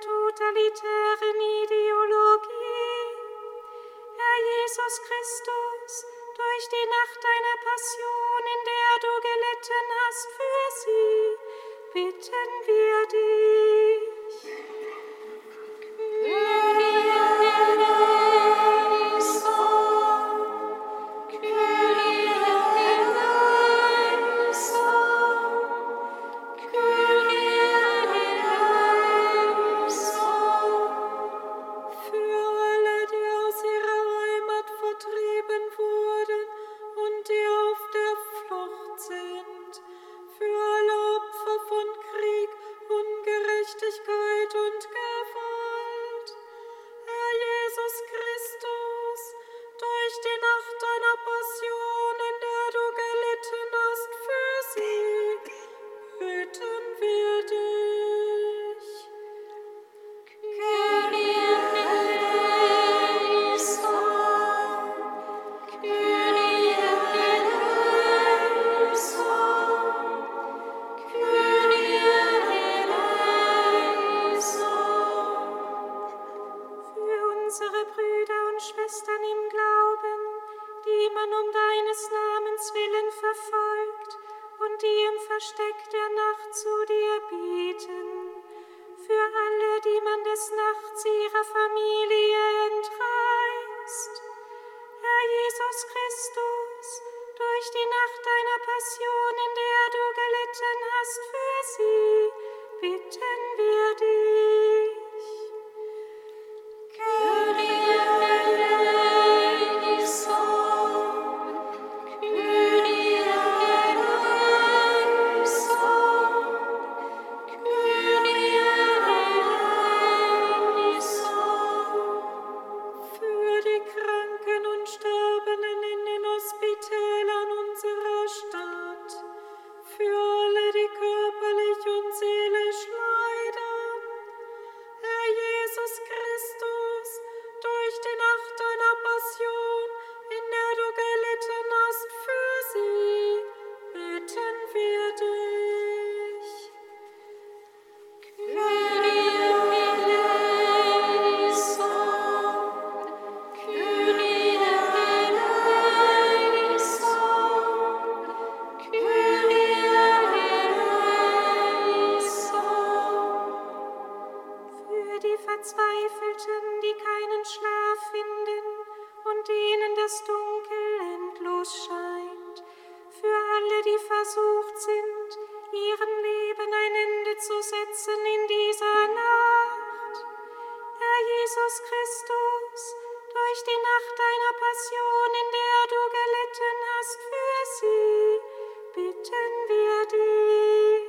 totalitären Ideologie. Herr Jesus Christus, durch die Nacht deiner Passion, in der du gelitten hast für sie, bitten wir Versteck der Nacht zu dir bieten, für alle, die man des Nachts ihrer Familie entreißt. Herr Jesus Christus, durch die Nacht deiner Passion, in der du gelitten hast für sie, bitten wir dich. ausscheint, für alle, die versucht sind, ihrem Leben ein Ende zu setzen in dieser Nacht. Herr Jesus Christus, durch die Nacht deiner Passion, in der du gelitten hast für sie, bitten wir dich.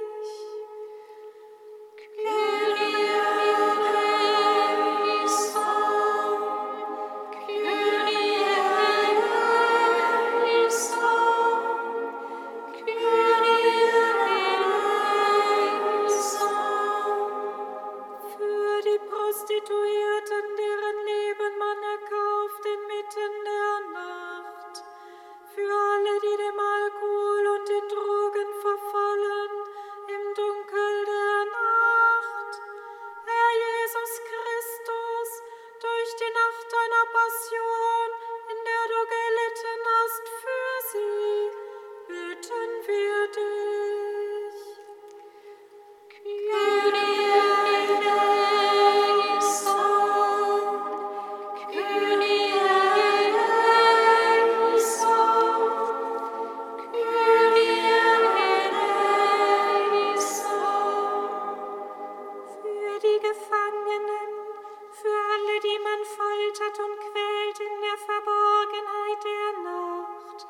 schürt und quält in der Verborgenheit der Nacht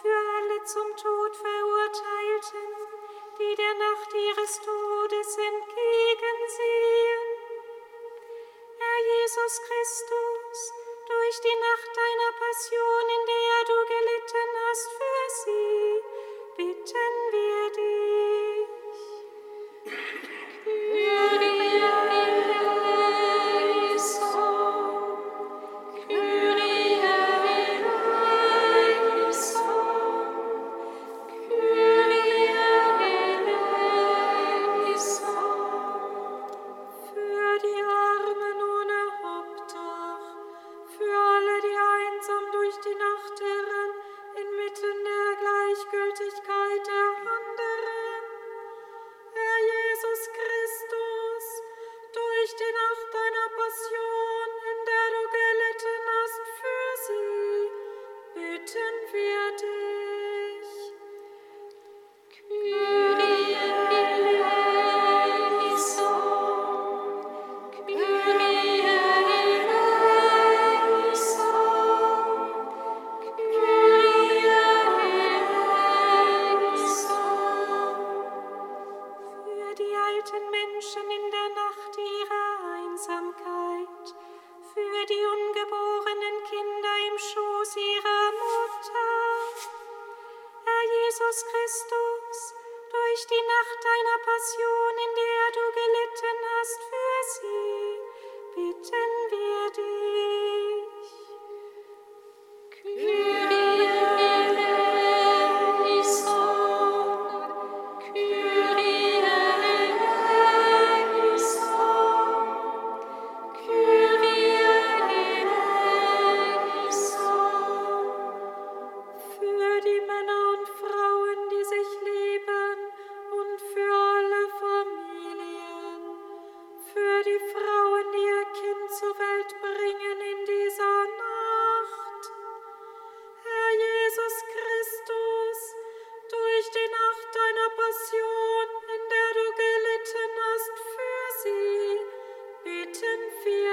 für alle zum Tod verurteilten, die der Nacht ihres Todes entgegensehen. Herr Jesus Christus, die alten Menschen in der Nacht ihrer Einsamkeit, für die ungeborenen Kinder im Schoß ihrer Mutter. Herr Jesus Christus, durch die Nacht deiner Passion, in der du gelitten hast für sie, bitten wir dich.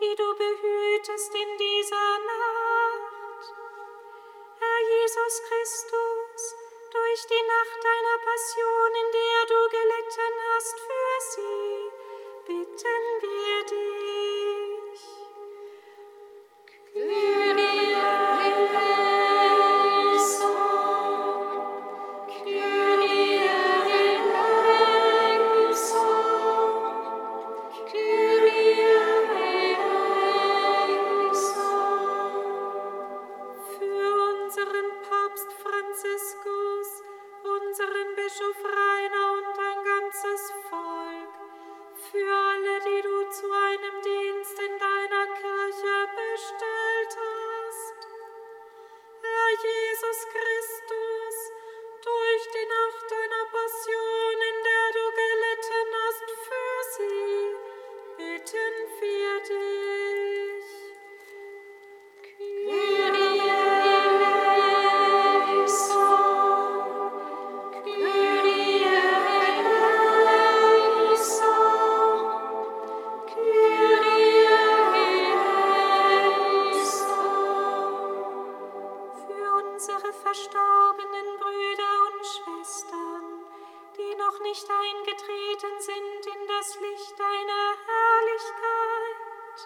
die du behütest in dieser Nacht. Herr Jesus Christus, durch die Nacht deiner Passion, in der du gelitten hast für sie, bitten wir verstorbenen Brüder und Schwestern, die noch nicht eingetreten sind in das Licht deiner Herrlichkeit.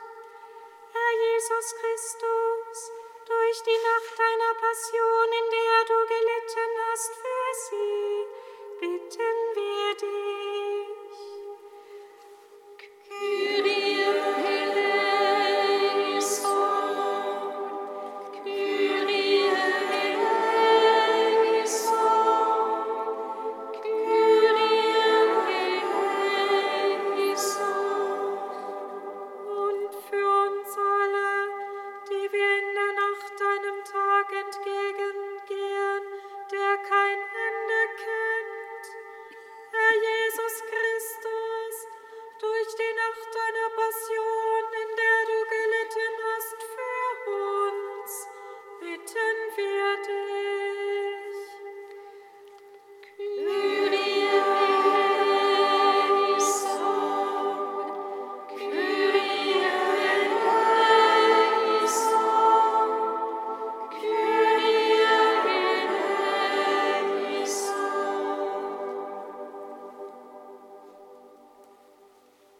Herr Jesus Christus, durch die Nacht deiner Passion, in der du gelitten hast für sie,